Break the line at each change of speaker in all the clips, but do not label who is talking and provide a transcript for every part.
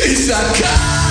It's a car.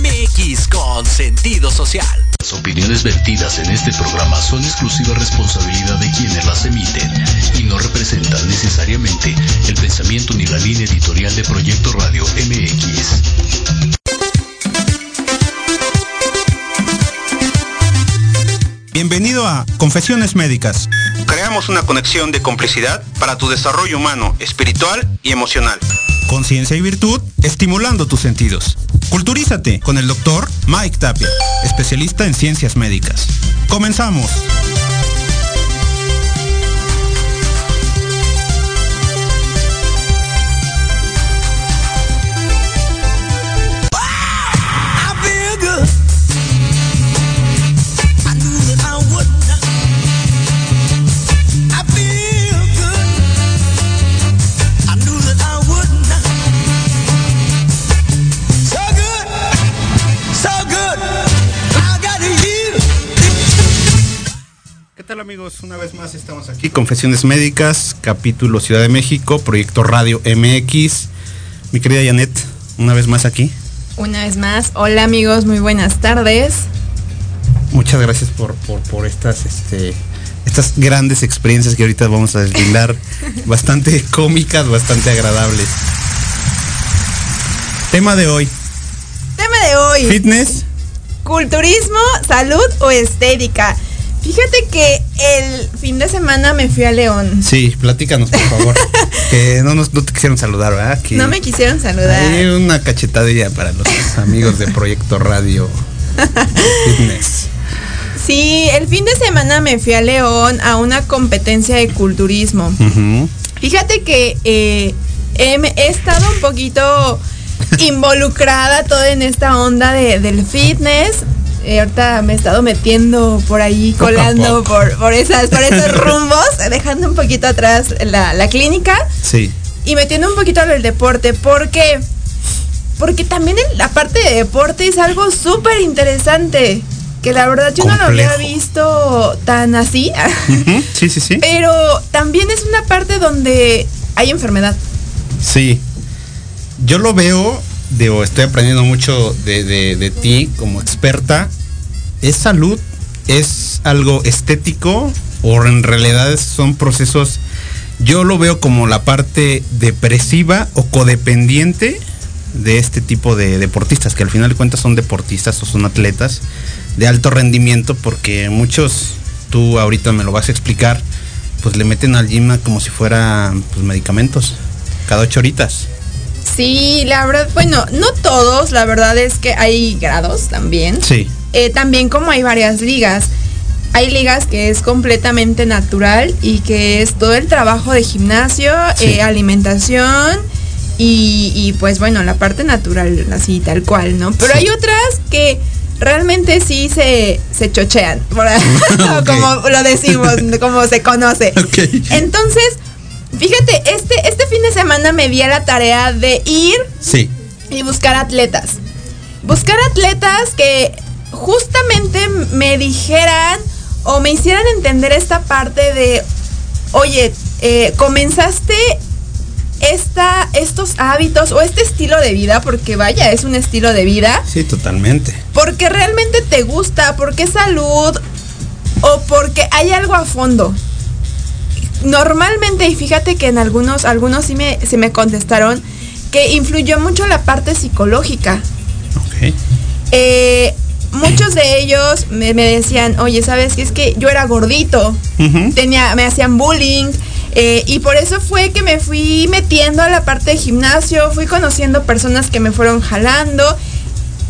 MX con sentido social.
Las opiniones vertidas en este programa son exclusiva responsabilidad de quienes las emiten y no representan necesariamente el pensamiento ni la línea editorial de Proyecto Radio MX.
Bienvenido a Confesiones Médicas.
Creamos una conexión de complicidad para tu desarrollo humano, espiritual y emocional.
Conciencia y virtud, estimulando tus sentidos. Culturízate con el doctor Mike Tapia, especialista en ciencias médicas. Comenzamos. Amigos? Una vez más estamos aquí, Confesiones Médicas, capítulo Ciudad de México, proyecto Radio MX. Mi querida Janet, una vez más aquí.
Una vez más, hola amigos, muy buenas tardes.
Muchas gracias por, por, estas, este, estas grandes experiencias que ahorita vamos a desvendar, bastante cómicas, bastante agradables. Tema de hoy.
Tema de hoy.
Fitness.
Culturismo, salud o estética. Fíjate que el fin de semana me fui a León.
Sí, platícanos, por favor. que no, nos, no te quisieron saludar, ¿verdad?
no me quisieron saludar.
Hay una cachetadilla para los amigos de Proyecto Radio Fitness.
Sí, el fin de semana me fui a León a una competencia de culturismo. Fíjate que eh, he, estado un poquito involucrada toda en esta onda de, del fitness. Eh, ahorita me he estado metiendo por ahí, colando por, por, esas, por esos rumbos, dejando un poquito atrás la, clínica.
Sí.
Y metiendo un poquito al deporte, porque porque también la parte de deporte es algo súper interesante. Que la verdad yo no lo había visto tan así.
Sí, sí, sí.
Pero también es una parte donde hay enfermedad.
Sí. Yo lo veo, digo, estoy aprendiendo mucho de, de ti como experta ¿es salud? ¿Es algo estético? ¿O en realidad son procesos, yo lo veo como la parte depresiva o codependiente de este tipo de deportistas, que al final de cuentas son deportistas o son atletas de alto rendimiento, porque muchos, tú ahorita me lo vas a explicar, pues le meten al gym como si fuera pues, medicamentos, cada ocho horitas.
Sí, la verdad, bueno, no todos, la verdad es que hay grados también.
Sí.
Eh, también como hay varias ligas. Hay ligas que es completamente natural y que es todo el trabajo de gimnasio, eh, alimentación y, pues bueno, la parte natural, así tal cual, ¿no? Pero hay otras que realmente sí se, se chochean, como lo decimos, como se conoce. Entonces, fíjate, este, este fin de semana me di a la tarea de ir
sí.
y buscar atletas. Buscar atletas que justamente me dijeran o me hicieran entender esta parte de, oye, eh, comenzaste esta, estos hábitos o este estilo de vida, porque vaya, es un estilo de vida.
Sí, totalmente.
Porque realmente te gusta, porque es salud o porque hay algo a fondo. Normalmente, y fíjate que en algunos, algunos sí me, se me contestaron que influyó mucho la parte psicológica.
Ok.
Eh, muchos de ellos me, decían, oye, ¿sabes qué? Es que yo era gordito, tenía, me hacían bullying. Eh, y por eso fue que me fui metiendo a la parte de gimnasio, fui conociendo personas que me fueron jalando.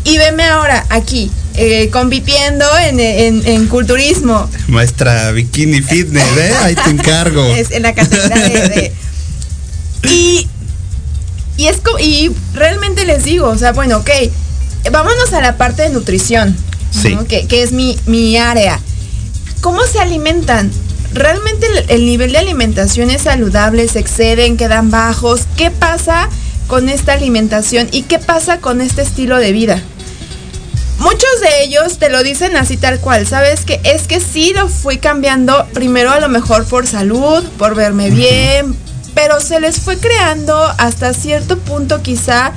Y veme ahora aquí, eh, compitiendo en, culturismo.
Maestra Bikini Fitness, ¿eh? Ahí te encargo.
es en la categoría de... y, y, es, y realmente les digo, o sea, bueno, ok, vámonos a la parte de nutrición, que, es mi, área. ¿Cómo se alimentan? ¿Realmente el, nivel de alimentación es saludable? ¿Se exceden? ¿Quedan bajos? ¿Qué pasa con esta alimentación? ¿Y qué pasa con este estilo de vida? Muchos de ellos te lo dicen así tal cual, ¿sabes? Que es que sí lo fui cambiando primero a lo mejor por salud, por verme bien, pero se les fue creando hasta cierto punto quizá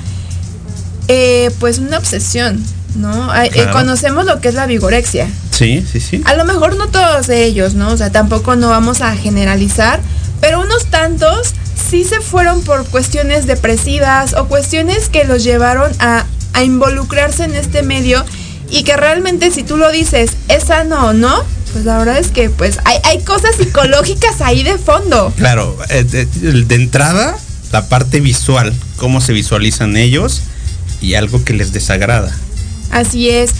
eh, pues una obsesión. ¿no? Eh, conocemos lo que es la vigorexia.
Sí, sí, sí.
A lo mejor no todos ellos, ¿no? O sea, tampoco no vamos a generalizar, pero unos tantos sí se fueron por cuestiones depresivas o cuestiones que los llevaron a, a involucrarse en este medio y que realmente si tú lo dices, es sano o no, pues la verdad es que pues hay, hay cosas psicológicas ahí de fondo.
Claro, eh, de, entrada, la parte visual, cómo se visualizan ellos y algo que les desagrada.
Así es.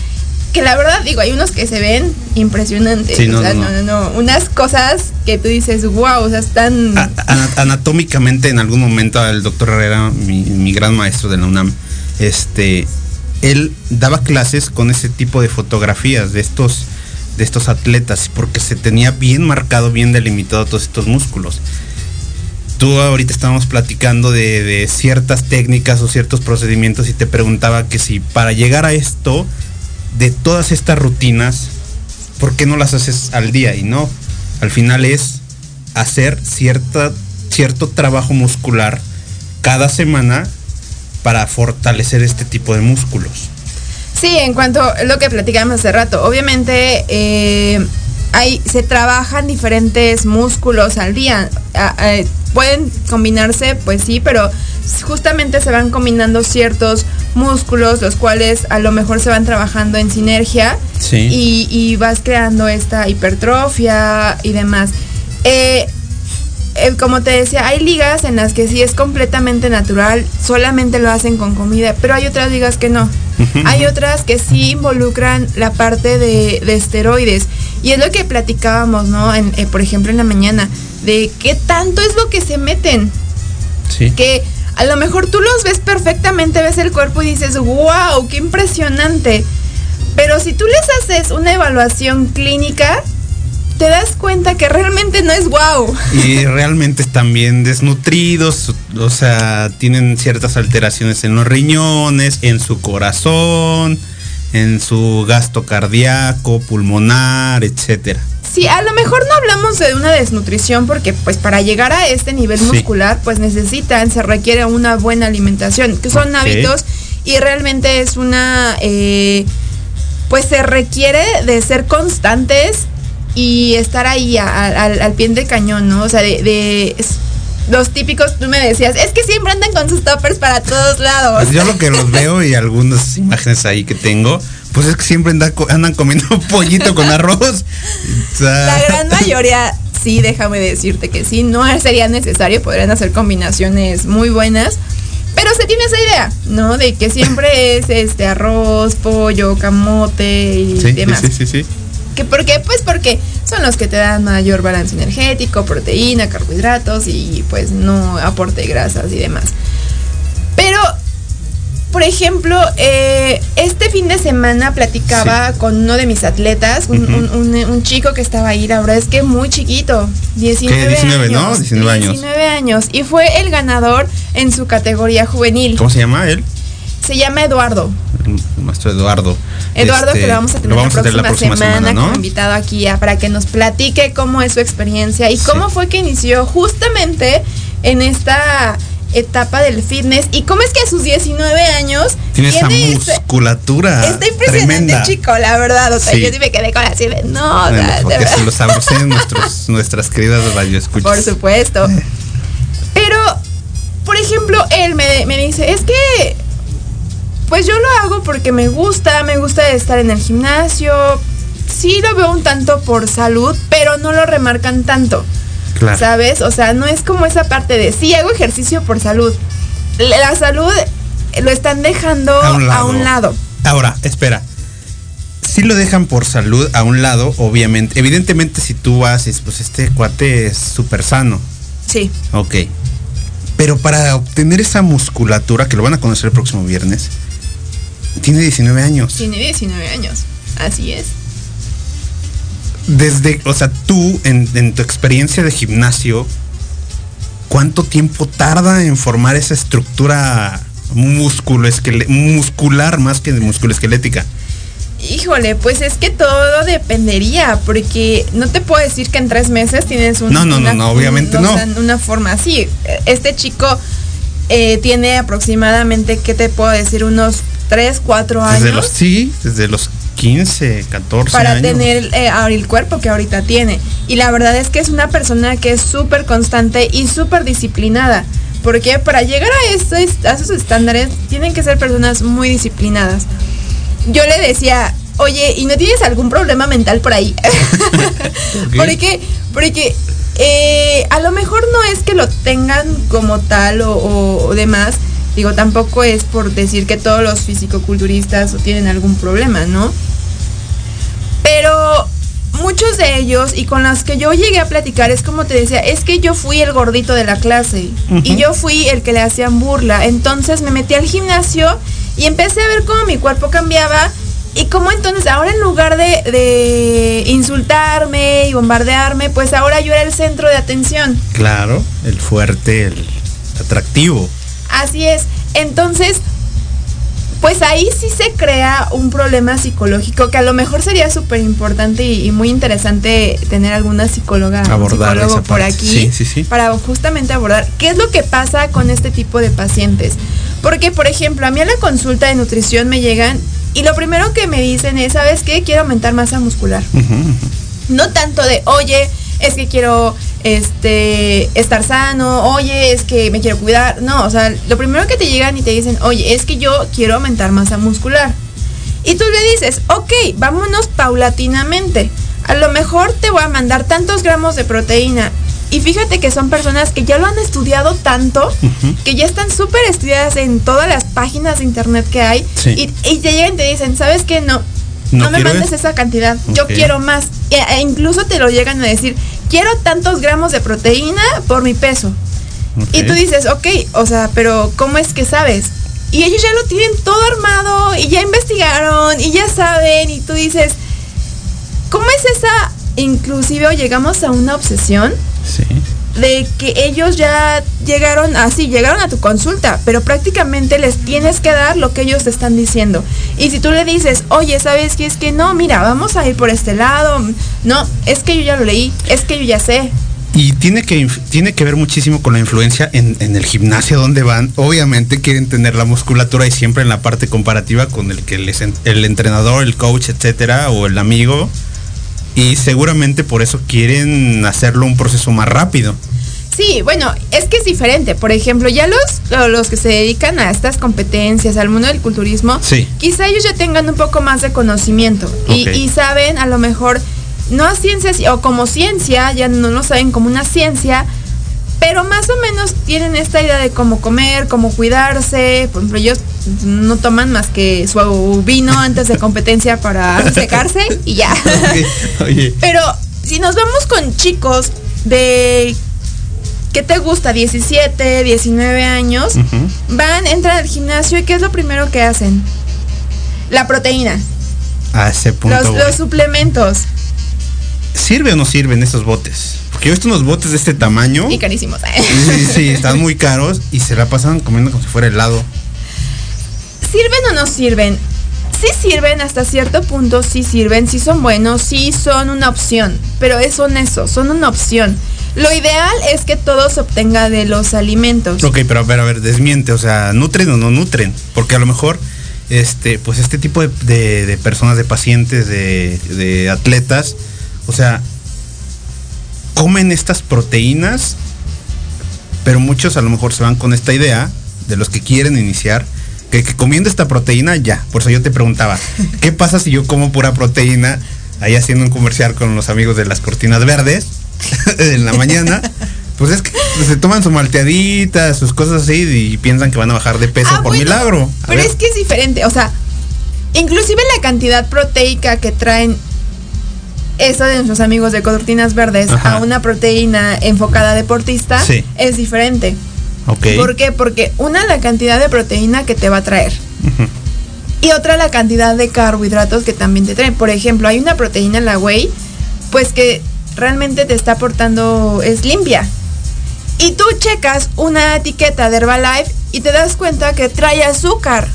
Que la verdad, digo, hay unos que se ven impresionantes. o sea, no, no, no, Unas cosas que tú dices, wow, o sea, están.
anatómicamente, en algún momento, el doctor Herrera, mi, mi gran maestro de la UNAM, este, él daba clases con ese tipo de fotografías de estos de estos atletas porque se tenía bien marcado, bien delimitado todos estos músculos. Tú ahorita estábamos platicando de, ciertas técnicas o ciertos procedimientos y te preguntaba que si para llegar a esto, de todas estas rutinas, ¿por qué no las haces al día? Y no, al final es hacer cierta, cierto trabajo muscular cada semana para fortalecer este tipo de músculos.
Sí, en cuanto a lo que platicamos hace rato, obviamente eh, hay, se trabajan diferentes músculos al día. Pueden combinarse, pues sí, pero justamente se van combinando ciertos músculos, los cuales a lo mejor se van trabajando en sinergia y, vas creando esta hipertrofia y demás. Eh, eh, como te decía, hay ligas en las que sí es completamente natural, solamente lo hacen con comida, pero hay otras ligas que no. Hay otras que sí involucran la parte de, esteroides. Y es lo que platicábamos, ¿no? En, eh, por ejemplo, en la mañana, de qué tanto es lo que se meten.
Sí.
Que a lo mejor tú los ves perfectamente, ves el cuerpo y dices, wow, qué impresionante. Pero si tú les haces una evaluación clínica, te das cuenta que realmente no es wow.
Y realmente están bien desnutridos, o sea, tienen ciertas alteraciones en los riñones, en su corazón, en su gasto cardíaco, pulmonar, etcétera.
Sí, a lo mejor no hablamos de una desnutrición porque pues para llegar a este nivel muscular pues necesitan, se requiere una buena alimentación, que son hábitos y realmente es una... Eh, pues se requiere de ser constantes y estar ahí al pie de cañón, ¿no? O sea, de, los típicos, tú me decías, es que siempre andan con sus toppers para todos lados.
Pues yo lo que los veo y algunas imágenes ahí que tengo, pues es que siempre andan, comiendo pollito con arroz.
La gran mayoría, sí, déjame decirte que sí, no sería necesario, podrían hacer combinaciones muy buenas. Pero se tiene esa idea, ¿no? De que siempre es este arroz, pollo, camote y demás.
Sí, sí, sí.
¿Que ¿Por qué? Pues porque son los que te dan mayor balance energético, proteína, carbohidratos y pues no aporte grasas y demás. Pero, por ejemplo, eh, este fin de semana platicaba con uno de mis atletas, un, chico que estaba ahí, la verdad es que muy chiquito, 19, 19
años. ¿no? 19 años.
19 años. Y fue el ganador en su categoría juvenil.
¿Cómo se llama él?
Se llama Eduardo.
El maestro Eduardo.
Eduardo, que lo vamos a tener, la, próxima semana, como invitado aquí para que nos platique cómo es su experiencia y cómo fue que inició justamente en esta etapa del fitness y cómo es que a sus 19 años
tiene, esa musculatura
está impresionante chico la verdad o sea yo sí me quedé con así de no bueno,
porque se lo sabroseen nuestros nuestras queridas radioescuchas.
Por supuesto. Pero por ejemplo él me, me dice es que pues yo lo hago porque me gusta, me gusta estar en el gimnasio. Sí lo veo un tanto por salud, pero no lo remarcan tanto. ¿Sabes? O sea, no es como esa parte de sí hago ejercicio por salud. La salud lo están dejando a un lado.
Ahora, espera. Si lo dejan por salud a un lado, obviamente. Evidentemente, si tú haces, pues este cuate es súper sano.
Sí.
Ok. Pero para obtener esa musculatura, que lo van a conocer el próximo viernes, tiene 19 años.
Tiene 19 años, así es.
Desde, o sea, tú en, tu experiencia de gimnasio, ¿cuánto tiempo tarda en formar esa estructura músculo muscular más que musculoesquelética?
Híjole, pues es que todo dependería, porque no te puedo decir que en tres meses tienes un,
no, no, no, no, obviamente no.
una forma así. Este chico eh, tiene aproximadamente, ¿qué te puedo decir? Unos 3, 4 años.
Desde los, sí, desde los 15, 14
para tener eh, el cuerpo que ahorita tiene. Y la verdad es que es una persona que es súper constante y súper disciplinada. Porque para llegar a, esos, a esos estándares tienen que ser personas muy disciplinadas. Yo le decía, oye, ¿y no tienes algún problema mental por ahí? porque, porque eh, a lo mejor no es que lo tengan como tal o, o demás, Digo, tampoco es por decir que todos los fisicoculturistas tienen algún problema, ¿no? Pero muchos de ellos y con los que yo llegué a platicar es como te decía, es que yo fui el gordito de la clase y yo fui el que le hacían burla. Entonces me metí al gimnasio y empecé a ver cómo mi cuerpo cambiaba y cómo entonces ahora en lugar de, de insultarme y bombardearme, pues ahora yo era el centro de atención.
Claro, el fuerte, el atractivo.
Así es. Entonces, pues ahí sí se crea un problema psicológico que a lo mejor sería súper importante y, muy interesante tener alguna psicóloga
abordar
psicólogo por aquí para justamente abordar qué es lo que pasa con este tipo de pacientes. Porque, por ejemplo, a mí a la consulta de nutrición me llegan y lo primero que me dicen es, ¿sabes qué? Quiero aumentar masa muscular. No tanto de, oye, es que quiero este, estar sano, oye, es que me quiero cuidar. No, o sea, lo primero que te llegan y te dicen, oye, es que yo quiero aumentar masa muscular. Y tú le dices, ok, vámonos paulatinamente. A lo mejor te voy a mandar tantos gramos de proteína. Y fíjate que son personas que ya lo han estudiado tanto, que ya están súper estudiadas en todas las páginas de internet que hay. Y, te llegan y te dicen, ¿sabes qué? No, no, me mandes esa cantidad, yo quiero más. E, e, incluso te lo llegan a decir, quiero tantos gramos de proteína por mi peso. Y tú dices, ok, o sea, pero ¿cómo es que sabes? Y ellos ya lo tienen todo armado y ya investigaron y ya saben y tú dices, ¿cómo es esa? Inclusive llegamos a una obsesión. Sí de que ellos ya llegaron así, llegaron a tu consulta, pero prácticamente les tienes que dar lo que ellos te están diciendo. Y si tú le dices, oye, ¿sabes qué? Es que no, mira, vamos a ir por este lado. No, es que yo ya lo leí, es que yo ya sé.
Y tiene que, tiene que ver muchísimo con la influencia en, el gimnasio donde van. Obviamente quieren tener la musculatura y siempre en la parte comparativa con el que les, el entrenador, el coach, etcétera, o el amigo y seguramente por eso quieren hacerlo un proceso más rápido.
Sí, bueno, es que es diferente. Por ejemplo, ya los, los que se dedican a estas competencias, al mundo del culturismo, quizá ellos ya tengan un poco más de conocimiento y, y, saben a lo mejor, no a ciencia o como ciencia, ya no lo saben como una ciencia, pero más o menos tienen esta idea de cómo comer, cómo cuidarse. Por ejemplo, ellos no toman más que su vino antes de competencia para secarse y ya. Pero si nos vamos con chicos de ¿qué te gusta? 17, 19 años, van, entran al gimnasio y ¿qué es lo primero que hacen? La proteína.
A ese punto.
los suplementos.
¿Sirve o no sirven esos botes? Yo he visto unos botes de este tamaño.
Y carísimos.
¿eh? Sí, sí, están muy caros y se la pasan comiendo como si fuera helado.
¿Sirven o no sirven? Sí sirven hasta cierto punto, sí sirven, sí son buenos, sí son una opción, pero son eso, son una opción. Lo ideal es que todo se obtenga de los alimentos.
Ok, pero a ver, a ver, desmiente, o sea, ¿nutren o no nutren? Porque a lo mejor, este, pues este tipo de, personas, de pacientes, de, de atletas, o sea, comen estas proteínas, pero muchos a lo mejor se van con esta idea de los que quieren iniciar, que, comiendo esta proteína ya. Por eso yo te preguntaba, ¿qué pasa si yo como pura proteína ahí haciendo un comercial con los amigos de las cortinas verdes en la mañana? Pues es que se toman su malteadita, sus cosas así y piensan que van a bajar de peso ah, por milagro.
pero es que es diferente, o sea, inclusive la cantidad proteica que traen eso de nuestros amigos de cortinas verdes a una proteína enfocada deportista es diferente. ¿Por qué? Porque una la cantidad de proteína que te va a traer. Y otra la cantidad de carbohidratos que también te traen. Por ejemplo, hay una proteína en la whey, pues que realmente te está aportando, es limpia. Y tú checas una etiqueta de Herbalife y te das cuenta que trae azúcar.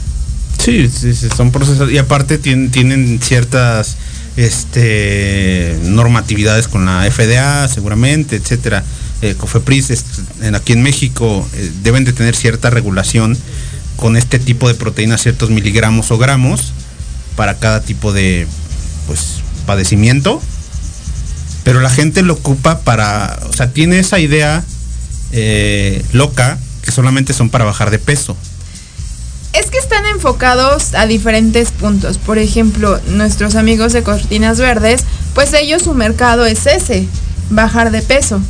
Sí, sí, sí son procesos. Y aparte tienen, tienen ciertas este, normatividades con la FDA, seguramente, etcétera. Eh, COFEPRIS, aquí en México, eh, deben de tener cierta regulación con este tipo de proteína ciertos miligramos o gramos para cada tipo de pues padecimiento. Pero la gente lo ocupa para, o sea, tiene esa idea eh, loca que solamente son para bajar de peso.
Es que están enfocados a diferentes puntos. Por ejemplo, nuestros amigos de Cortinas Verdes, pues ellos su mercado es ese, bajar de peso.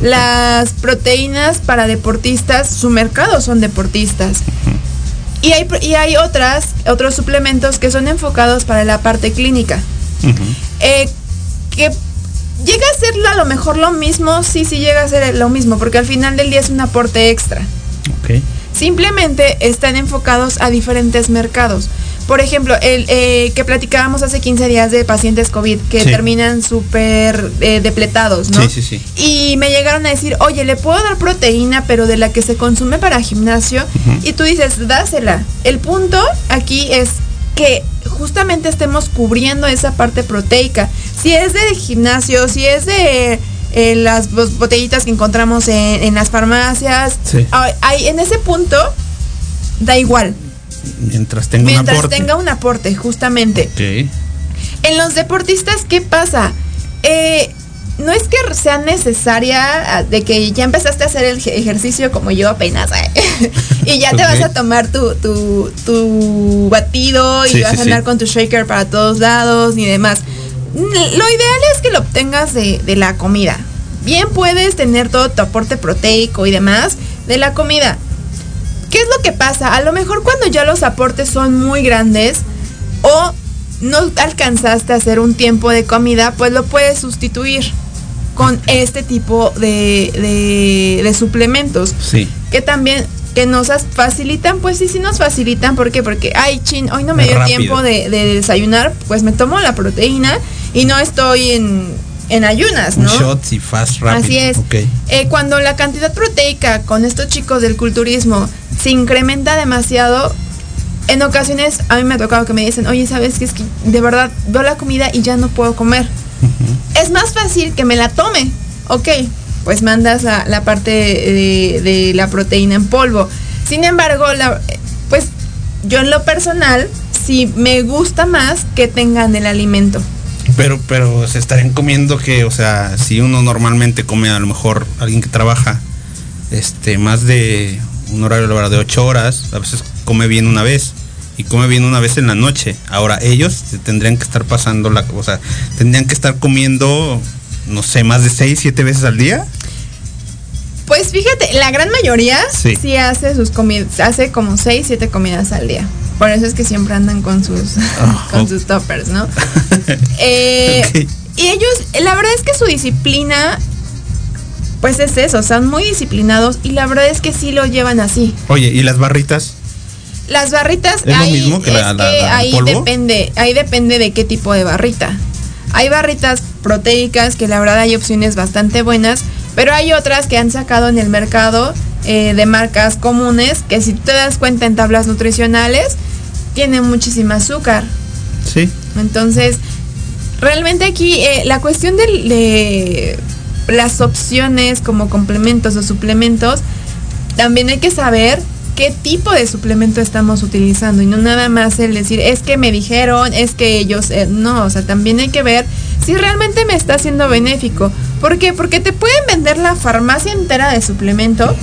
Las proteínas para deportistas, su mercado son deportistas. Y hay, y hay otras, otros suplementos que son enfocados para la parte clínica. Eh, que llega a ser a lo mejor lo mismo, sí, sí llega a ser lo mismo, porque al final del día es un aporte extra. Simplemente están enfocados a diferentes mercados. Por ejemplo, el eh, que platicábamos hace 15 días de pacientes COVID que terminan súper eh, depletados, ¿no?
Sí, sí, sí.
Y me llegaron a decir, oye, le puedo dar proteína, pero de la que se consume para gimnasio. Y tú dices, dásela. El punto aquí es que justamente estemos cubriendo esa parte proteica. Si es de gimnasio, si es de eh, las botellitas que encontramos en, las farmacias, hay, en ese punto da igual.
Mientras tenga
un aporte. tenga un aporte, justamente. En los deportistas, ¿qué pasa? Eh, no es que sea necesaria ah, de que ya empezaste a hacer el ejercicio como yo apenas, ¿eh? y ya te vas a tomar tu, tu, batido y vas a andar con tu shaker para todos lados y demás. Lo ideal es que lo obtengas de, de la comida. Bien puedes tener todo tu aporte proteico y demás de la comida. ¿Qué es lo que pasa? A lo mejor cuando ya los aportes son muy grandes o no alcanzaste a hacer un tiempo de comida, pues lo puedes sustituir con este tipo de, de, suplementos.
Sí.
Que también que nos facilitan, pues sí, sí nos facilitan. ¿Por qué? Porque, ay, chin, hoy no me dio tiempo de, desayunar, pues me tomo la proteína y no estoy en, en ayunas, ¿no?
Shots y fast rápido.
Así es. Eh, cuando la cantidad proteica con estos chicos del culturismo se incrementa demasiado, en ocasiones a mí me ha tocado que me dicen, oye, ¿sabes qué? Es que de verdad veo la comida y ya no puedo comer. Es más fácil que me la tome. Ok, pues mandas la, parte de, la proteína en polvo. Sin embargo, la, pues yo en lo personal, sí me gusta más que tengan el alimento.
Pero, pero se estarían comiendo que, o sea, si uno normalmente come a lo mejor alguien que trabaja este más de un horario de 8 horas, a veces come bien una vez y come bien una vez en la noche. Ahora ellos tendrían que estar pasando la, o sea, tendrían que estar comiendo, no sé, más de 6, 7 veces al día.
Pues fíjate, la gran mayoría sí, hace sus comidas, hace como 6, 7 comidas al día. Por eso es que siempre andan con sus, ah, con sus toppers, ¿no? Eh, y ellos, la verdad es que su disciplina, pues es eso, son muy disciplinados y la verdad es que sí lo llevan así.
Oye, ¿y las barritas?
Las barritas
¿Es lo mismo que la,
ahí depende, ahí depende de qué tipo de barrita. Hay barritas proteicas que la verdad hay opciones bastante buenas, pero hay otras que han sacado en el mercado eh, de marcas comunes que si te das cuenta en tablas nutricionales tienen muchísima azúcar.
Sí.
Entonces, realmente aquí eh, la cuestión de las opciones como complementos o suplementos, también hay que saber qué tipo de suplemento estamos utilizando y no nada más el decir, es que me dijeron, es que ellos, eh, no, o sea, también hay que ver si realmente me está siendo benéfico. ¿Por qué? Porque te pueden vender la farmacia entera de suplemento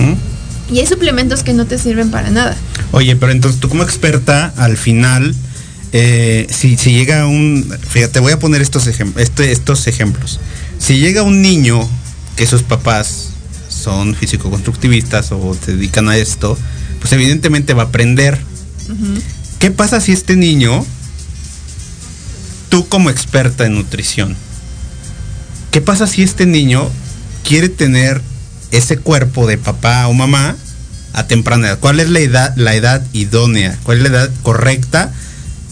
y hay suplementos que no te sirven para nada.
Oye, pero entonces tú como experta, al final, eh, si, si, llega un, fíjate, voy a poner estos, este, estos ejemplos. Si llega un niño que sus papás son físico-constructivistas o se dedican a esto, pues evidentemente va a aprender. ¿Qué pasa si este niño, tú como experta en nutrición, qué pasa si este niño quiere tener ese cuerpo de papá o mamá a temprana edad? ¿Cuál es la edad, la edad idónea? ¿Cuál es la edad correcta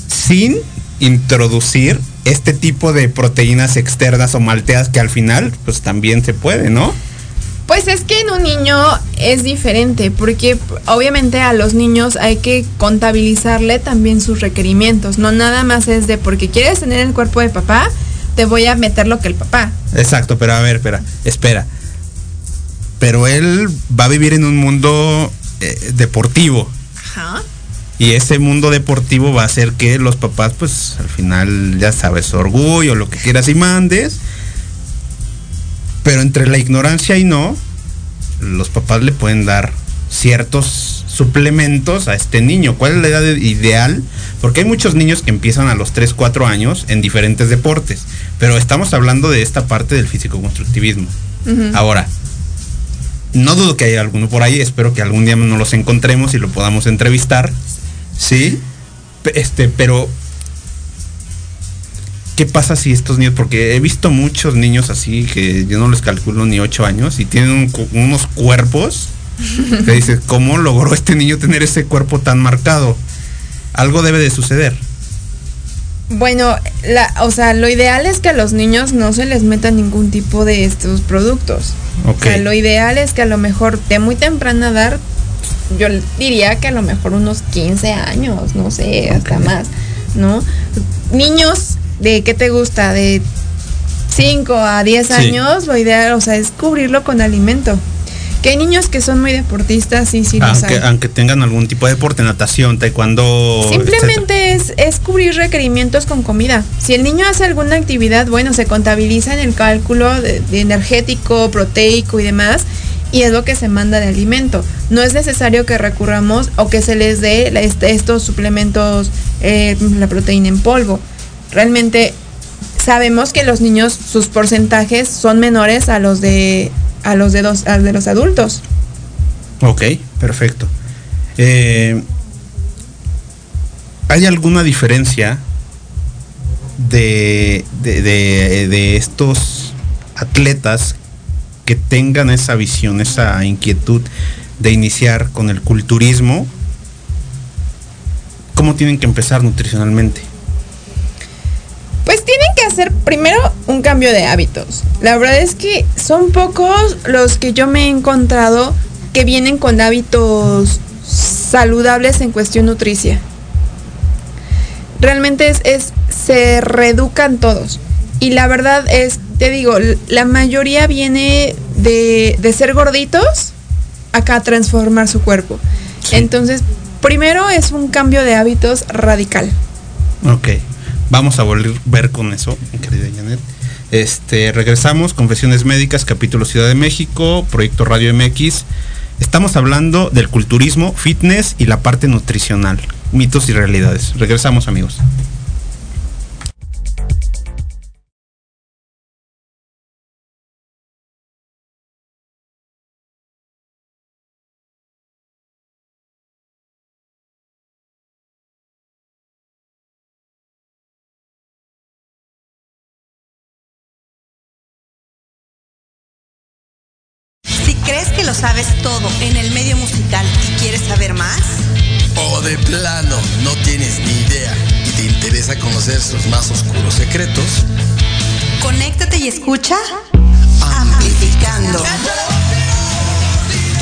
sin introducir este tipo de proteínas externas o malteas que al final pues también se puede, ¿no?
Pues es que en un niño es diferente, porque obviamente a los niños hay que contabilizarle también sus requerimientos. No nada más es de porque quieres tener el cuerpo de papá, te voy a meter lo que el papá.
Exacto, pero a ver, espera, espera. Pero él va a vivir en un mundo eh, deportivo. Ajá. Y ese mundo deportivo va a hacer que los papás, pues al final, ya sabes, orgullo, lo que quieras y mandes. Pero entre la ignorancia y no, los papás le pueden dar ciertos suplementos a este niño. ¿Cuál es la edad ideal? Porque hay muchos niños que empiezan a los 3, 4 años en diferentes deportes. Pero estamos hablando de esta parte del físico-constructivismo. Ahora, no dudo que haya alguno por ahí, espero que algún día nos los encontremos y lo podamos entrevistar. ¿Sí? Este, pero ¿qué pasa si estos niños, porque he visto muchos niños así que yo no les calculo ni 8 años y tienen unos cuerpos que dices, ¿cómo logró este niño tener ese cuerpo tan marcado? Algo debe de suceder.
Bueno, la, o sea, lo ideal es que a los niños no se les meta ningún tipo de estos productos. O sea, lo ideal es que a lo mejor de muy temprana edad, yo diría que a lo mejor unos 15 años, no sé, hasta más, ¿no? Niños de, ¿qué te gusta? De 5 a 10 años, lo ideal, o sea, es cubrirlo con alimento. Que hay niños que son muy deportistas, sí, sí,
aunque, aunque tengan algún tipo de deporte, natación, taekwondo.
Simplemente es, es cubrir requerimientos con comida. Si el niño hace alguna actividad, bueno, se contabiliza en el cálculo de, energético, proteico y demás, y es lo que se manda de alimento. No es necesario que recurramos o que se les dé estos suplementos, eh, la proteína en polvo. Realmente sabemos que los niños, sus porcentajes son menores a los de a los de, dos, de los adultos.
Ok, perfecto. Eh, ¿Hay alguna diferencia de, de, estos atletas que tengan esa visión, esa inquietud de iniciar con el culturismo? ¿Cómo tienen que empezar nutricionalmente?
Pues tienen que hacer primero un cambio de hábitos. La verdad es que son pocos los que yo me he encontrado que vienen con hábitos saludables en cuestión nutricia. Realmente es, se reeducan todos. Y la verdad es, te digo, la mayoría viene de, ser gorditos acá a transformar su cuerpo. Entonces, primero es un cambio de hábitos radical.
Ok. Vamos a volver con eso, querida Janet. Este, regresamos, Confesiones Médicas, capítulo Ciudad de México, Proyecto Radio MX. Estamos hablando del culturismo, fitness y la parte nutricional, mitos y realidades. Regresamos amigos.
Todo en el medio musical y quieres saber más?
O de plano no tienes ni idea y te interesa conocer sus más oscuros secretos.
Conéctate y escucha Amplificando.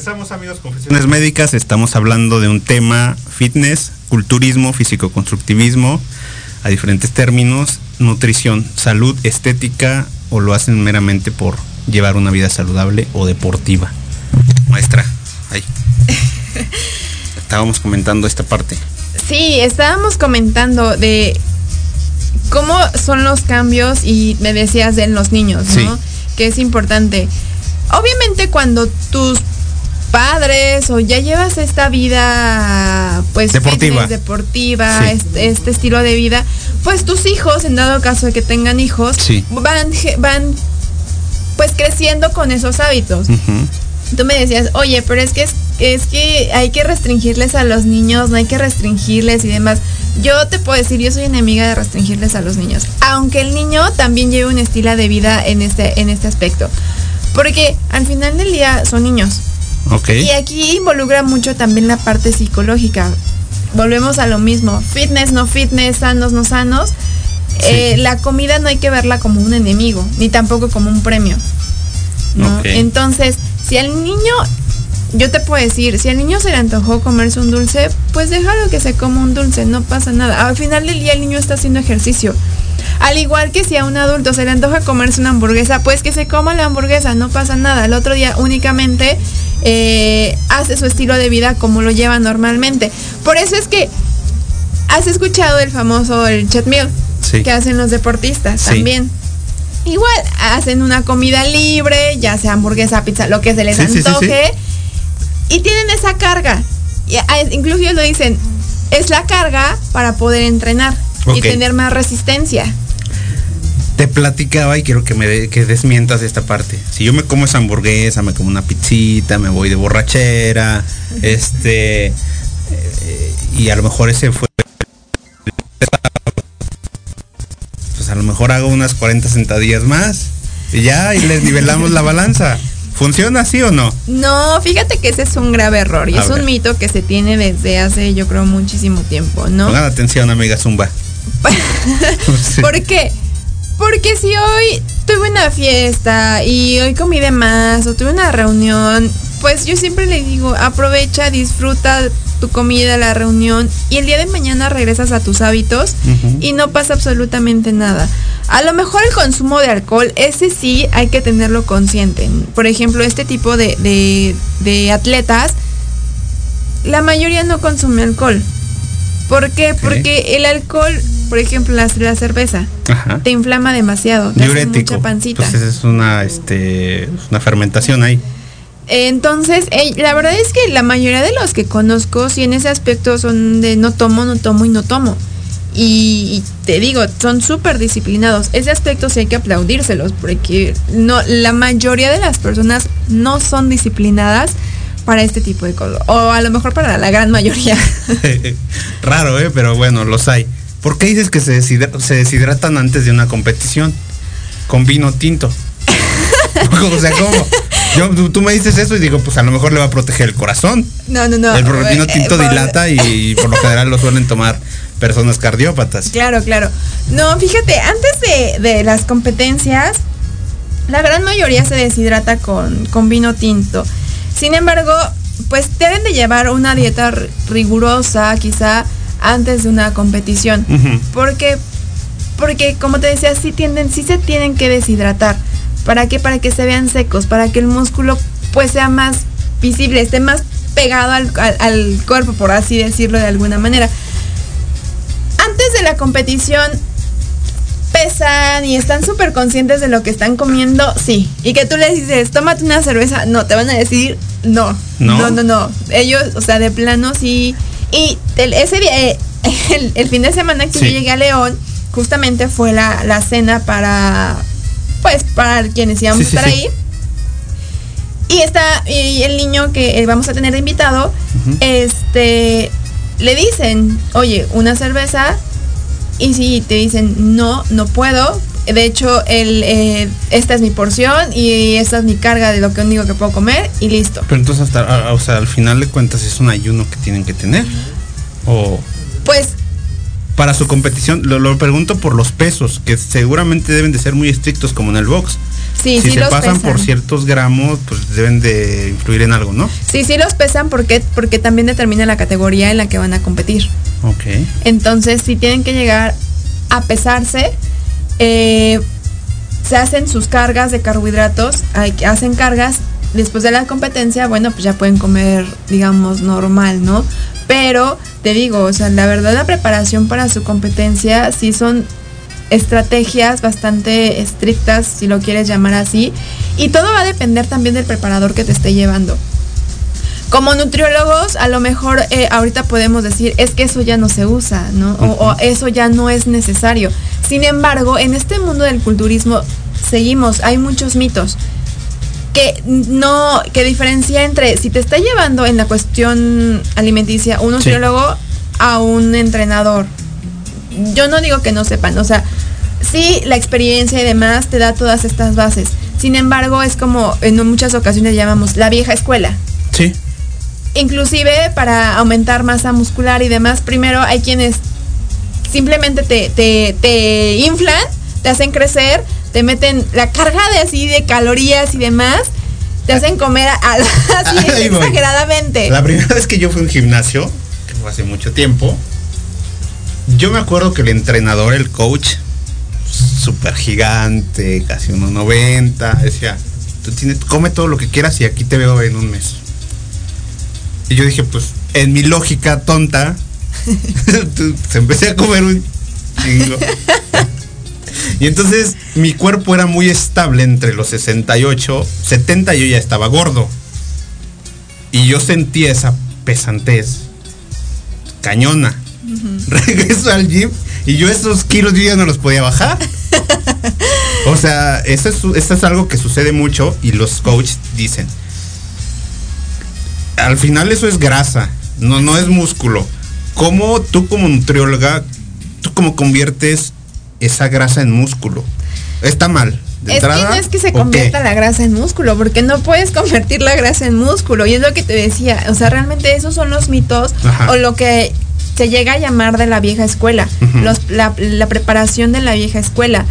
Regresamos amigos Confesiones Médicas, estamos hablando de un tema fitness, culturismo, físico-constructivismo, a diferentes términos, nutrición, salud, estética o lo hacen meramente por llevar una vida saludable o deportiva. Maestra, ahí. Estábamos comentando esta parte.
Sí, estábamos comentando de cómo son los cambios y me decías de los niños, ¿no?
Sí.
Que es importante. Obviamente cuando tus padres o ya llevas esta vida pues
Deportiva.
fitness, deportiva
Sí.
este, este estilo de vida pues tus hijos en dado caso de que tengan hijos
Sí.
van van pues creciendo con esos hábitos tú me decías oye pero es que es, es que hay que restringirles a los niños no hay que restringirles y demás yo te puedo decir yo soy enemiga de restringirles a los niños aunque el niño también lleve un estilo de vida en este en este aspecto porque al final del día son niños Y aquí involucra mucho también la parte psicológica. Volvemos a lo mismo. Fitness, no fitness, sanos, no sanos. Eh, la comida no hay que verla como un enemigo, ni tampoco como un premio. Entonces, si al niño, yo te puedo decir, si al niño se le antojó comerse un dulce, pues déjalo que se coma un dulce, no pasa nada. Al final del día el niño está haciendo ejercicio. Al igual que si a un adulto se le antoja comerse una hamburguesa, pues que se coma la hamburguesa, no pasa nada. El otro día únicamente eh, hace su estilo de vida como lo lleva normalmente. Por eso es que has escuchado el famoso el chat meal
Sí.
que hacen los deportistas
Sí.
también. Igual hacen una comida libre, ya sea hamburguesa, pizza, lo que se les
Sí,
antoje. Y tienen esa carga. Y, ah, incluso ellos lo dicen, es la carga para poder entrenar y tener más resistencia.
Te platicaba y quiero que me de- que desmientas esta parte. Si yo me como esa hamburguesa, me como una pizzita, me voy de borrachera, este eh, y a lo mejor ese fue pues a lo mejor hago unas 40 sentadillas más y ya y les nivelamos la balanza. ¿Funciona así o no?
No, fíjate que ese es un grave error y
A
es
ver.
un mito que se tiene desde hace, yo creo, muchísimo tiempo, ¿no?
Pongan atención, amiga Zumba.
¿Por qué? Porque si hoy tuve una fiesta y hoy comí de más o tuve una reunión, pues yo siempre le digo, aprovecha, disfruta tu comida, la reunión y el día de mañana regresas a tus hábitos y no pasa absolutamente nada. A lo mejor el consumo de alcohol, ese sí hay que tenerlo consciente. Por ejemplo, este tipo de, de- de atletas, la mayoría no consume alcohol. ¿Por qué? Porque el alcohol, por ejemplo, la, la cerveza,
Ajá.
te inflama demasiado, te
Diurético.
mucha pancita.
Pues es una este una fermentación ahí.
Entonces, la verdad es que la mayoría de los que conozco, sí en ese aspecto son de no tomo, no tomo y no tomo. y, te digo, son súper disciplinados. Ese aspecto sí hay que aplaudírselos, porque no, la mayoría de las personas no son disciplinadas para este tipo de cosas. O a lo mejor para la gran mayoría.
Raro, ¿eh? Pero bueno, los hay. ¿Por qué dices que se, se deshidratan antes de una competición? Con vino tinto. o sea, ¿cómo? Yo, tú me dices eso y digo, pues a lo mejor le va a proteger el corazón.
No, no, no.
El vino tinto dilata y por lo general lo suelen tomar personas cardiópatas.
Claro, claro. No, fíjate, antes de, las competencias, la gran mayoría se deshidrata con, con vino tinto. Sin embargo, pues deben de llevar una dieta rigurosa, quizá antes de una competición. Porque, porque como te decía, sí tienden, sí se tienen que deshidratar. ¿Para qué? Para que se vean secos, para que el músculo pues sea más visible, esté más pegado al, al cuerpo, por así decirlo de alguna manera antes de la competición pesan y están súper conscientes de lo que están comiendo, sí. Y que tú les dices, tómate una cerveza, no, te van a decir, no, no, no, no. Ellos, o sea, de plano sí. Y ese día, eh, el, fin de semana que yo llegué a León, justamente fue la, cena para, pues, para quienes íbamos a estar ahí. Y está, y el niño que vamos a tener de invitado, este, le dicen, oye, una cerveza, y si te dicen, no, no puedo, de hecho, el, eh, esta es mi porción y esta es mi carga de lo que único que puedo comer y listo.
Pero entonces, hasta, o sea, al final de cuentas es un ayuno que tienen que tener. O...
Pues...
Para su competición, lo, lo pregunto por los pesos, que seguramente deben de ser muy estrictos como en el box.
Sí,
si se pasan por ciertos gramos, pues deben de influir en algo, ¿no?
Sí, sí los pesan porque, porque también determina la categoría en la que van a competir.
Ok.
Entonces, si tienen que llegar a pesarse, eh, se hacen sus cargas de carbohidratos, hacen cargas, después de la competencia, bueno, pues ya pueden comer, digamos, normal, ¿no? Pero te digo, o sea, la verdad la preparación para su competencia sí son estrategias bastante estrictas, si lo quieres llamar así, y todo va a depender también del preparador que te esté llevando. Como nutriólogos, a lo mejor eh, ahorita podemos decir, es que eso ya no se usa, ¿no? o, eso ya no es necesario. Sin embargo, en este mundo del culturismo seguimos, hay muchos mitos que no, que diferencia entre si te está llevando en la cuestión alimenticia un nutriólogo a un entrenador. Yo no digo que no sepan, o sea, sí, la experiencia y demás te da todas estas bases. Sin embargo, es como en muchas ocasiones llamamos la vieja escuela.
Sí.
Inclusive para aumentar masa muscular y demás, primero hay quienes simplemente te, te, inflan, te hacen crecer, te meten la carga de así de calorías y demás, te hacen comer así exageradamente.
La primera vez que yo fui a un gimnasio, que fue hace mucho tiempo, yo me acuerdo que el entrenador, el coach, súper gigante, casi 1,90. Decía, tú tienes, come todo lo que quieras y aquí te veo en un mes. Y yo dije, pues, en mi lógica tonta, se empecé a comer un chingo. Y entonces mi cuerpo era muy estable entre los 68, 70 yo ya estaba gordo. Y yo sentía esa pesantez cañona. Regreso al gym y yo esos kilos yo ya no los podía bajar. o sea, eso es, es algo que sucede mucho y los coaches dicen. Al final eso es grasa, no, no es músculo. ¿Cómo tú como nutrióloga, tú cómo conviertes esa grasa en músculo? Está mal.
De es que no es que se convierta la grasa en músculo, porque no puedes convertir la grasa en músculo. Y es lo que te decía. O sea, realmente esos son los mitos o lo que se llega a llamar de la vieja escuela, la, preparación de la vieja escuela.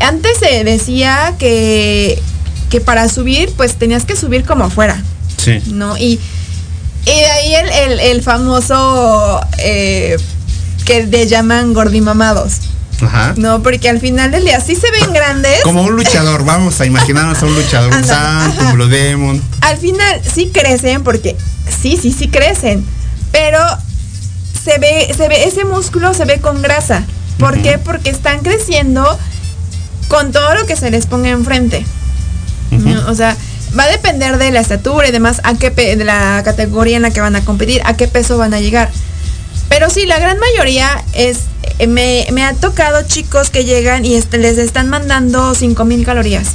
Antes se decía que, que para subir, pues tenías que subir como fuera.
Sí.
¿No? Y, y de ahí el, famoso eh, que le llaman gordimamados.
Ajá.
No, porque al final del día sí se ven grandes.
Como un luchador, vamos a imaginarnos a un luchador, un santo, un Blue Demon.
Al final sí crecen, porque sí, sí, sí crecen. Pero se ve, se ve, ese músculo se ve con grasa. ¿Por qué? Porque están creciendo con todo lo que se les ponga enfrente. O sea, va a depender de la estatura y demás, a qué de la categoría en la que van a competir, a qué peso van a llegar. Pero sí, la gran mayoría es eh, me, me ha tocado chicos que llegan y este, les están mandando 5000 calorías.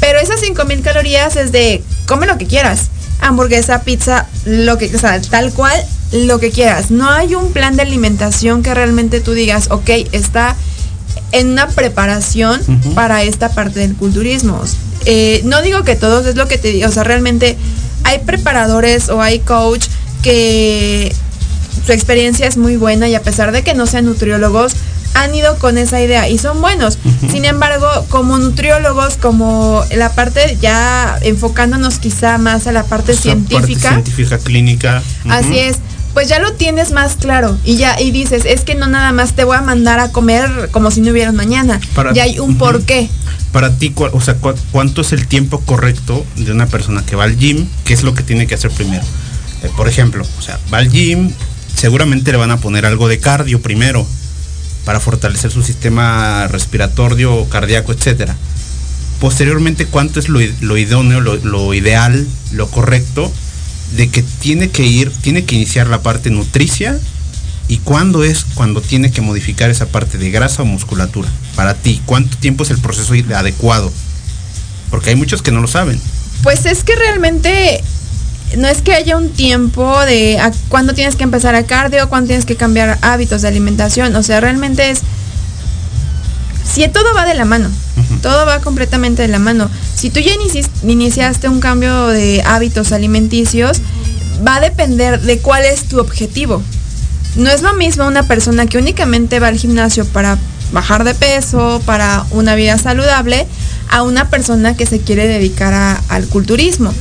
Pero esas 5000 calorías es de come lo que quieras. Hamburguesa, pizza, lo que, o sea, tal cual, lo que quieras. No hay un plan de alimentación que realmente tú digas, ok, está en una preparación para esta parte del culturismo. Eh, no digo que todos, es lo que te digo, o sea, realmente hay preparadores o hay coach que su experiencia es muy buena y a pesar de que no sean nutriólogos, han ido con esa idea y son buenos. Sin embargo, como nutriólogos, como la parte ya enfocándonos quizá más a la parte científica.
científica clínica.
Así es. Pues ya lo tienes más claro y ya y dices, es que no nada más te voy a mandar a comer como si no hubiera mañana. ya hay un porqué.
Para ti, o sea, ¿cuánto es el tiempo correcto de una persona que va al gym? ¿Qué es lo que tiene que hacer primero? Eh, por ejemplo, o sea, va al gym, seguramente le van a poner algo de cardio primero para fortalecer su sistema respiratorio, cardíaco, etcétera. Posteriormente, ¿cuánto es lo, idóneo, lo, ideal, lo correcto de que tiene que ir, tiene que iniciar la parte nutricia y cuándo es cuando tiene que modificar esa parte de grasa o musculatura? Para ti, ¿cuánto tiempo es el proceso adecuado? Porque hay muchos que no lo saben.
Pues es que realmente no es que haya un tiempo de a cuándo tienes que empezar a cardio, cuándo tienes que cambiar hábitos de alimentación. O sea, realmente es. Si todo va de la mano, todo va completamente de la mano. Si tú ya iniciaste un cambio de hábitos alimenticios, va a depender de cuál es tu objetivo. No es lo mismo una persona que únicamente va al gimnasio para bajar de peso, para una vida saludable, a una persona que se quiere dedicar al culturismo.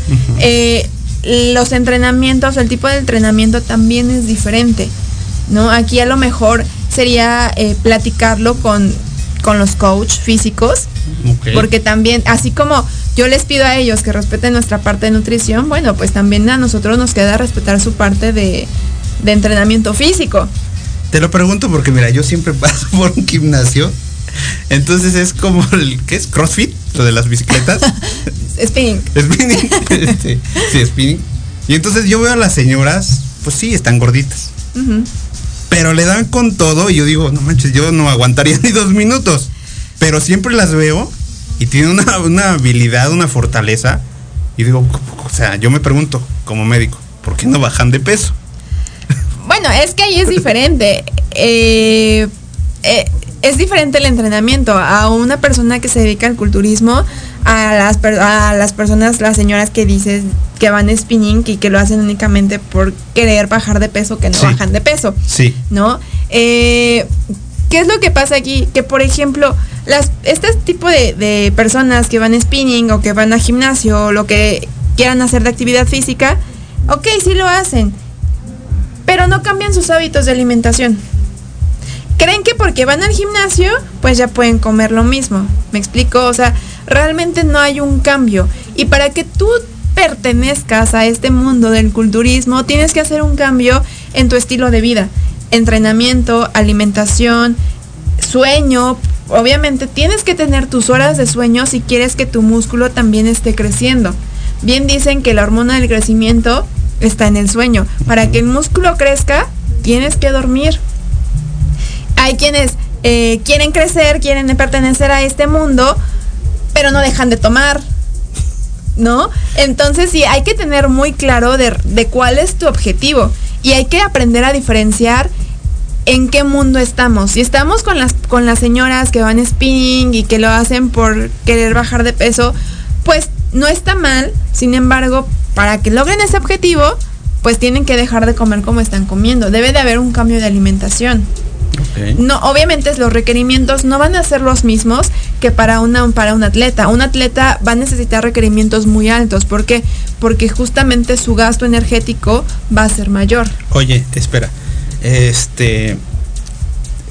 Los entrenamientos, el tipo de entrenamiento también es diferente, ¿no? Aquí a lo mejor sería eh, platicarlo con, con los coach físicos, porque también, así como yo les pido a ellos que respeten nuestra parte de nutrición, bueno, pues también a nosotros nos queda respetar su parte de, de entrenamiento físico.
Te lo pregunto porque mira, yo siempre paso por un gimnasio entonces es como el, ¿qué es? ¿Crossfit? Lo de las bicicletas.
spinning.
Spinning. sí, spinning. Y entonces yo veo a las señoras, pues sí, están gorditas. Pero le dan con todo y yo digo, no manches, yo no aguantaría ni dos minutos. Pero siempre las veo y tienen una, una habilidad, una fortaleza. Y digo, o sea, yo me pregunto como médico, ¿por qué no bajan de peso?
Bueno, es que ahí es diferente. eh, eh es diferente el entrenamiento a una persona que se dedica al culturismo, a las, a las personas, las señoras que dices que van spinning y que lo hacen únicamente por querer bajar de peso, que no bajan de peso.
Sí.
¿No? Eh, ¿Qué es lo que pasa aquí? Que por ejemplo, las, este tipo de, de personas que van spinning o que van a gimnasio o lo que quieran hacer de actividad física, ok, sí lo hacen, pero no cambian sus hábitos de alimentación creen que porque van al gimnasio, pues ya pueden comer lo mismo. ¿Me explico? O sea, realmente no hay un cambio. Y para que tú pertenezcas a este mundo del culturismo, tienes que hacer un cambio en tu estilo de vida. Entrenamiento, alimentación, sueño. Obviamente tienes que tener tus horas de sueño si quieres que tu músculo también esté creciendo. Bien dicen que la hormona del crecimiento está en el sueño. Para que el músculo crezca, tienes que dormir hay quienes eh, quieren crecer, quieren pertenecer a este mundo, pero no dejan de tomar. ¿No? Entonces sí, hay que tener muy claro de, cuál es tu objetivo y hay que aprender a diferenciar en qué mundo estamos. Si estamos con las, con las señoras que van spinning y que lo hacen por querer bajar de peso, pues no está mal. Sin embargo, para que logren ese objetivo, pues tienen que dejar de comer como están comiendo. Debe de haber un cambio de alimentación. No, obviamente los requerimientos no van a ser los mismos que para una para un atleta. Un atleta va a necesitar requerimientos muy altos. ¿Por qué? Porque justamente su gasto energético va a ser mayor.
Oye, espera. Este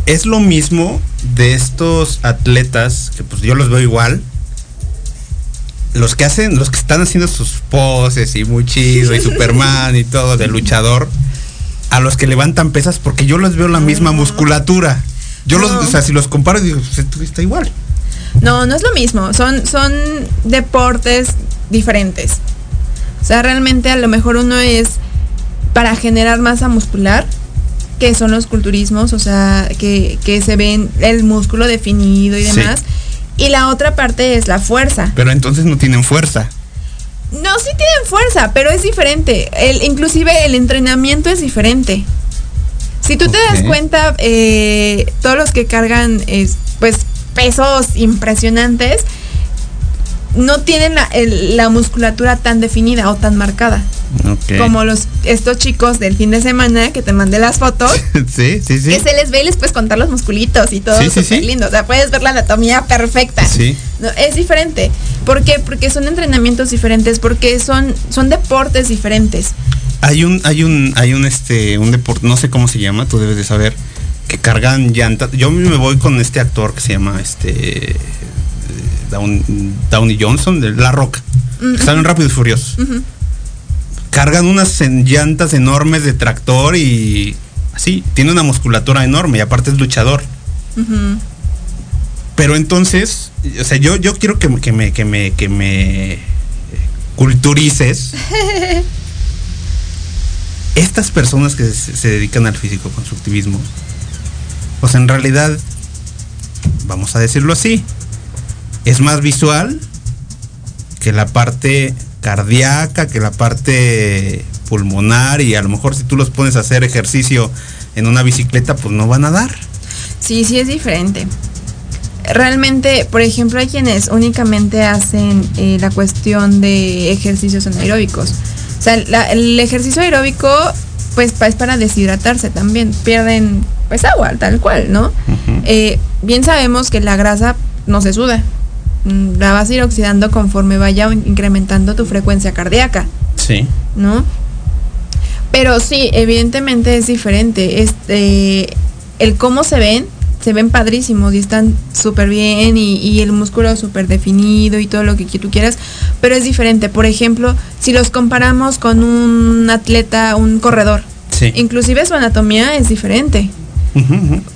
es lo mismo de estos atletas que pues yo los veo igual. Los que hacen, los que están haciendo sus poses y muy chido y Superman y todo de luchador a los que levantan pesas porque yo les veo la misma musculatura. Yo los, o sea, si los comparo digo, pues, está igual.
No, no es lo mismo. Son, son deportes diferentes. O sea, realmente a lo mejor uno es para generar masa muscular que son los culturismos, o sea, que, que se ven el músculo definido y
Sí.
Y la otra parte es la fuerza.
Pero entonces no tienen fuerza.
No, sí tienen fuerza, pero es diferente. El, inclusive el entrenamiento es diferente. Si tú te das cuenta, eh, todos los que cargan es, pues pesos impresionantes no tienen la, el- la musculatura tan definida o tan marcada. Como los estos chicos del fin de semana que te mandé las fotos.
sí, sí, sí.
Que se les ve y les puedes contar los musculitos y todo
Sí, sí,
lindo. O sea, puedes ver la anatomía perfecta.
Sí.
No, es diferente. ¿Por qué? Porque son entrenamientos diferentes, porque son, son deportes diferentes.
Hay un, hay un, hay un este, un deporte, no sé cómo se llama, tú debes de saber, que cargan llantas. Yo me voy con este actor que se llama este Down- Downey Johnson, de La Roca.
Mm,
Están en Rápidos y Furiosos. Cargan unas llantas enormes de tractor y así, tiene una musculatura enorme y aparte es luchador. Pero entonces, o sea, yo, yo quiero que, me- que me, que me, que me culturices estas personas que se, se dedican al físico constructivismo. Pues en realidad, vamos a decirlo así, es más visual que la parte cardíaca, que la parte pulmonar y a lo mejor si tú los pones a hacer ejercicio en una bicicleta, pues no van a dar.
Sí, sí es diferente. Realmente, por ejemplo, hay quienes únicamente hacen eh, la cuestión de ejercicios anaeróbicos. O sea, la- el ejercicio aeróbico, pues es para deshidratarse también. Pierden, pues, agua, tal cual, ¿no? Eh, bien sabemos que la grasa no se suda. Mm, La vas a ir oxidando conforme vaya incrementando tu frecuencia cardíaca.
Sí.
¿no? Pero sí, evidentemente es diferente. Este, el cómo se ven, se ven padrísimos y están súper bien y, y el músculo súper definido y todo lo que tú quieras, pero es diferente. Por ejemplo, si los comparamos con un atleta, un corredor,
Sí.
inclusive su anatomía es diferente.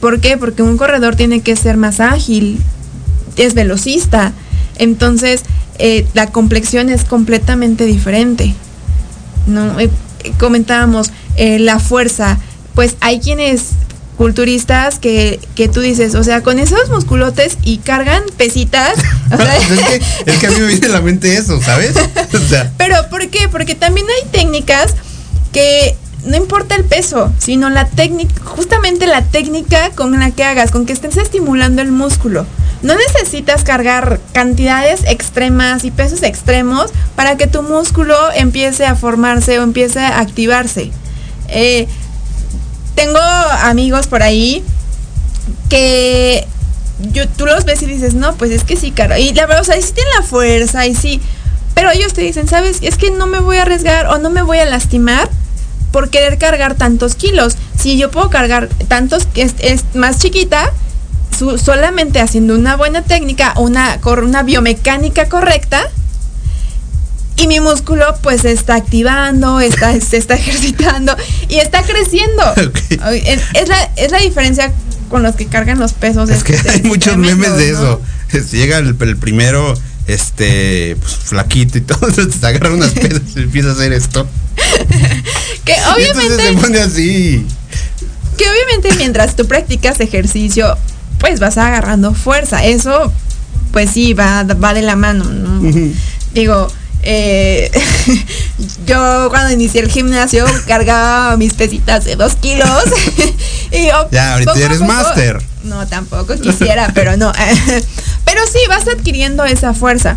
¿Por qué? Porque un corredor tiene que ser más ágil, es velocista. Entonces, eh, la complexión es completamente diferente. ¿no? Eh, comentábamos, eh, la fuerza. Pues hay quienes culturistas que, que tú dices, o sea, con esos musculotes y cargan pesitas. o sea,
es, que, es que a mí me viene a la mente eso, ¿sabes? O sea,
pero ¿por qué? Porque también hay técnicas que no importa el peso, sino la técnica, justamente la técnica con la que hagas, con que estés estimulando el músculo. No necesitas cargar cantidades extremas y pesos extremos para que tu músculo empiece a formarse o empiece a activarse. Eh, tengo amigos por ahí que yo, tú los ves y dices, no, pues es que sí, caro. Y la verdad, o sea, sí tienen la fuerza y sí. Pero ellos te dicen, ¿sabes? Es que no me voy a arriesgar o no me voy a lastimar por querer cargar tantos kilos. Si yo puedo cargar tantos, que es, es más chiquita, su- solamente haciendo una buena técnica, una, una biomecánica correcta, y mi músculo pues se está activando, está, se está ejercitando y está creciendo. Es, es la, es la diferencia con los que cargan los pesos.
es que hay muchos memes de eso. Es- Llega el, el primero, este, pues, flaquito y todo, te agarra unas pesas y empieza a hacer esto.
Que obviamente,
se pone así.
que obviamente mientras tú practicas ejercicio, pues vas agarrando fuerza. Eso, pues sí, va, va de la mano, ¿no? Digo, eh, yo cuando inicié el gimnasio cargaba mis pesitas de dos kilos. y yo,
Ya, ahorita
poco
eres máster.
No, tampoco quisiera, pero no. pero sí, vas adquiriendo esa fuerza.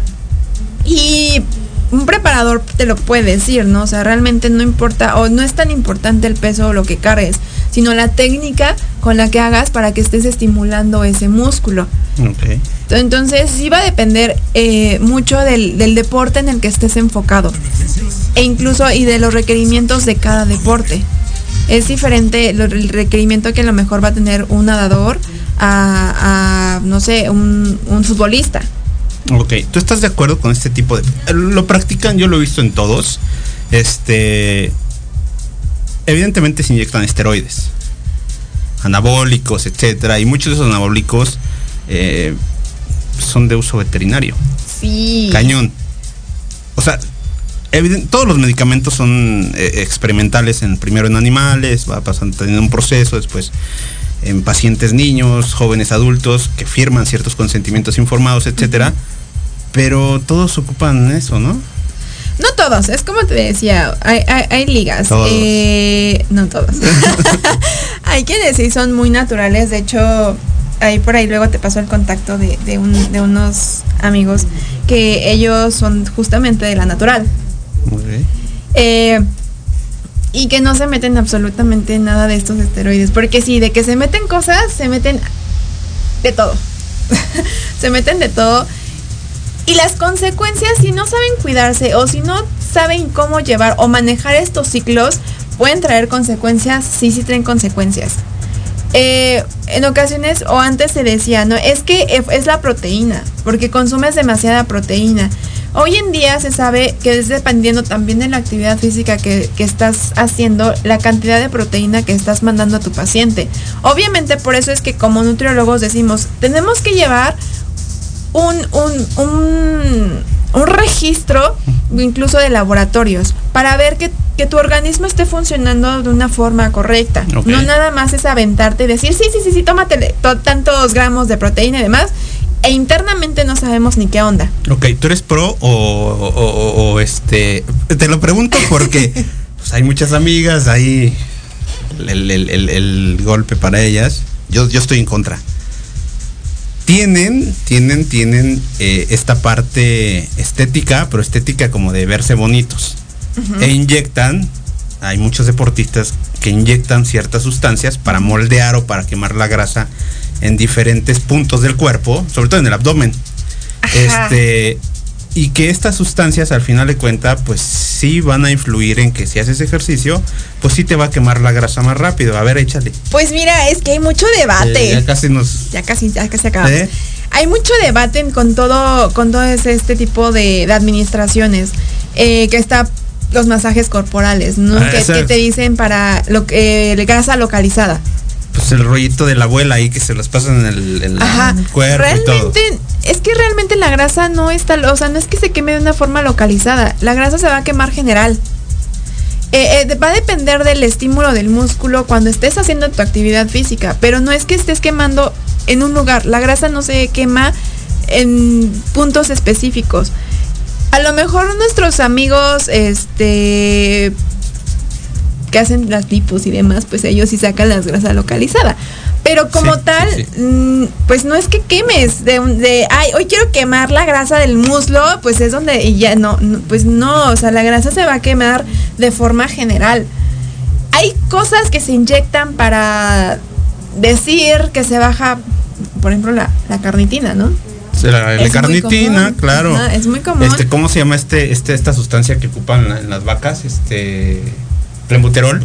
Y un preparador te lo puede decir, ¿no? O sea, realmente no importa, o no es tan importante el peso o lo que cargues, sino la técnica con la que hagas para que estés estimulando ese músculo. Entonces sí va a depender eh, mucho del, del deporte en el que estés enfocado. E incluso y de los requerimientos de cada deporte. Es diferente el requerimiento que a lo mejor va a tener un nadador a, a, no sé, un, un futbolista.
Ok, ¿tú estás de acuerdo con este tipo de... Lo practican, yo lo he visto en todos. Este... Evidentemente se inyectan esteroides. Anabólicos, etcétera. Y muchos de esos anabólicos eh, son de uso veterinario.
Sí.
Cañón. O sea, todos los medicamentos son eh, experimentales en primero en animales, va pasando teniendo un proceso, después en pacientes niños, jóvenes adultos que firman ciertos consentimientos informados, etcétera. Pero todos ocupan eso, ¿no?
No todos, es como te decía, hay, ligas. Eh, no todos. hay quienes sí son muy naturales, de hecho, ahí por ahí luego te pasó el contacto de, de, unos amigos que ellos son justamente de la natural. Eh, y que no se meten absolutamente nada de estos esteroides. Porque sí, de que se meten cosas, se meten de todo. se meten de todo. Y las consecuencias, si no saben cuidarse o si no saben cómo llevar o manejar estos ciclos, pueden traer consecuencias, sí, sí traen consecuencias. Eh, en ocasiones, o antes se decía, ¿no? Es que es la proteína, porque consumes demasiada proteína. Hoy en día se sabe que es dependiendo también de la actividad física que, estás haciendo, la cantidad de proteína que estás mandando a tu paciente. Obviamente por eso es que como nutriólogos decimos, tenemos que llevar un, un, un, registro incluso de laboratorios para ver que, tu organismo esté funcionando de una forma correcta. No nada más es aventarte y decir, sí, sí, sí, sí, tómate tantos gramos de proteína y demás e internamente no sabemos ni qué onda.
Ok, ¿tú eres pro o, este? Te lo pregunto porque pues, hay muchas amigas, hay el, golpe para ellas. Yo, yo estoy en contra. Tienen, tienen, tienen eh, esta parte estética, pero estética como de verse bonitos. E inyectan, hay muchos deportistas que inyectan ciertas sustancias para moldear o para quemar la grasa en diferentes puntos del cuerpo, sobre todo en el abdomen. Este, y que estas sustancias al final de cuenta pues sí van a influir en que si haces ejercicio pues sí te va a quemar la grasa más rápido. A ver échale.
Pues mira es que hay mucho debate.
Ya casi nos
ya casi ya casi acabamos. ¿Eh? hay mucho debate con todo con todo este tipo de, administraciones eh, que está los masajes corporales no ah, que, te dicen para lo que grasa localizada
pues el rollito de la abuela ahí que se los pasan en el, cuerpo.
Realmente, es que realmente la grasa no está, o sea, no es que se queme de una forma localizada. La grasa se va a quemar general. Eh, eh, va a depender del estímulo del músculo cuando estés haciendo tu actividad física, pero no es que estés quemando en un lugar. La grasa no se quema en puntos específicos. A lo mejor nuestros amigos, este, que hacen las lipos y demás, pues ellos sí sacan las grasas localizada. Pero como tal, mm, pues no es que quemes de, de, ay, hoy quiero quemar la grasa del muslo, pues es donde, y ya no, pues no, o sea, la grasa se va a quemar de forma general. Hay cosas que se inyectan para decir que se baja, por ejemplo, la, carnitina, ¿no?
La, carnitina, claro.
es muy común.
Este, ¿Cómo se llama este, este, esta sustancia que ocupan en las vacas? Este Clenbuterol.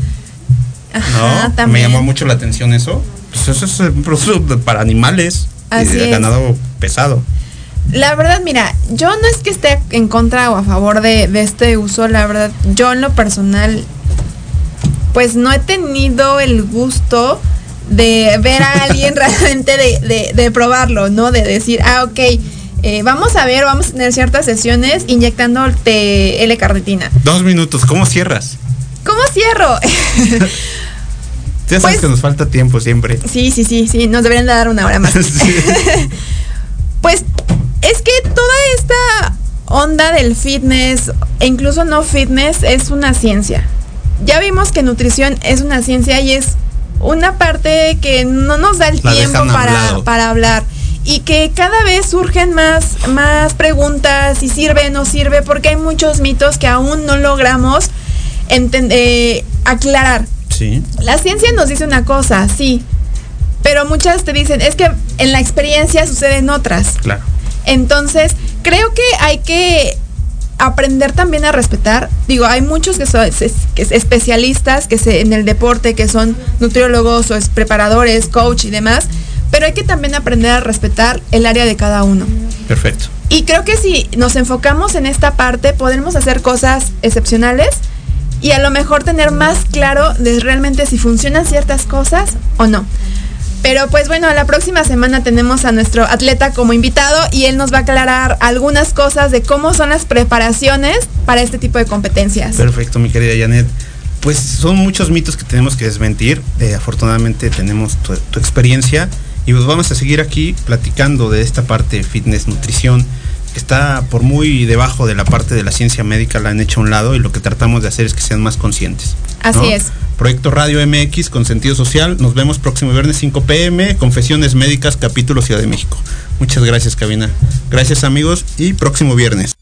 no, me llamó mucho la atención eso. Pues eso es un producto para animales y de ganado pesado.
La verdad, mira, yo no es que esté en contra o a favor de, este uso, la verdad, yo en lo personal, pues no he tenido el gusto de ver a alguien realmente de, probarlo, ¿no? De decir, ah, ok, eh, vamos a ver, vamos a tener ciertas sesiones inyectando L-carnitina.
Dos minutos, ¿cómo cierras?
¿Cómo cierro?
ya sabes pues que nos falta tiempo siempre.
Sí, sí, sí, sí, nos deberían dar una hora más. pues es que toda esta onda del fitness e incluso no fitness es una ciencia. Ya vimos que nutrición es una ciencia y es una parte que no nos da el tiempo para, para, hablar. Y que cada vez surgen más, más preguntas si sirve o no sirve, porque hay muchos mitos que aún no logramos eh, aclarar.
Sí.
La ciencia nos dice una cosa, sí, pero muchas te dicen, es que en la experiencia suceden otras.
Claro.
Entonces, creo que hay que aprender también a respetar. Digo, hay muchos que son especialistas que se, en el deporte, que son nutriólogos o preparadores, coach y demás, pero hay que también aprender a respetar el área de cada uno.
Perfecto.
Y creo que si nos enfocamos en esta parte, podremos hacer cosas excepcionales y a lo mejor tener más claro de realmente si funcionan ciertas cosas o no. Pero pues bueno, la próxima semana tenemos a nuestro atleta como invitado y él nos va a aclarar algunas cosas de cómo son las preparaciones para este tipo de competencias.
Perfecto, mi querida Janet. Pues son muchos mitos que tenemos que desmentir. Eh, afortunadamente tenemos tu, experiencia y pues vamos a seguir aquí platicando de esta parte fitness, nutrición está por muy debajo de la parte de la ciencia médica, la han hecho a un lado y lo que tratamos de hacer es que sean más conscientes.
Así es.
Proyecto Radio MX con sentido social. Nos vemos próximo viernes 5 pm. Confesiones médicas, capítulo Ciudad de México. Muchas gracias, Cabina. Gracias, amigos, y próximo viernes.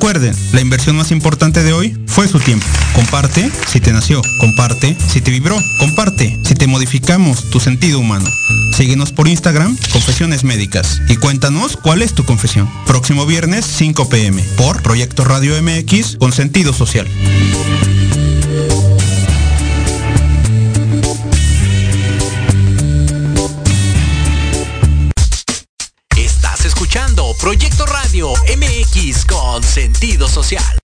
Recuerden, la inversión más importante de hoy fue su tiempo. Comparte si te nació, comparte si te vibró, comparte si te modificamos tu sentido humano. Síguenos por Instagram, Confesiones Médicas, y cuéntanos cuál es tu confesión. Próximo viernes 5 pm por Proyecto Radio MX con sentido social.
Estás escuchando Proyecto Radio MX con sentido social.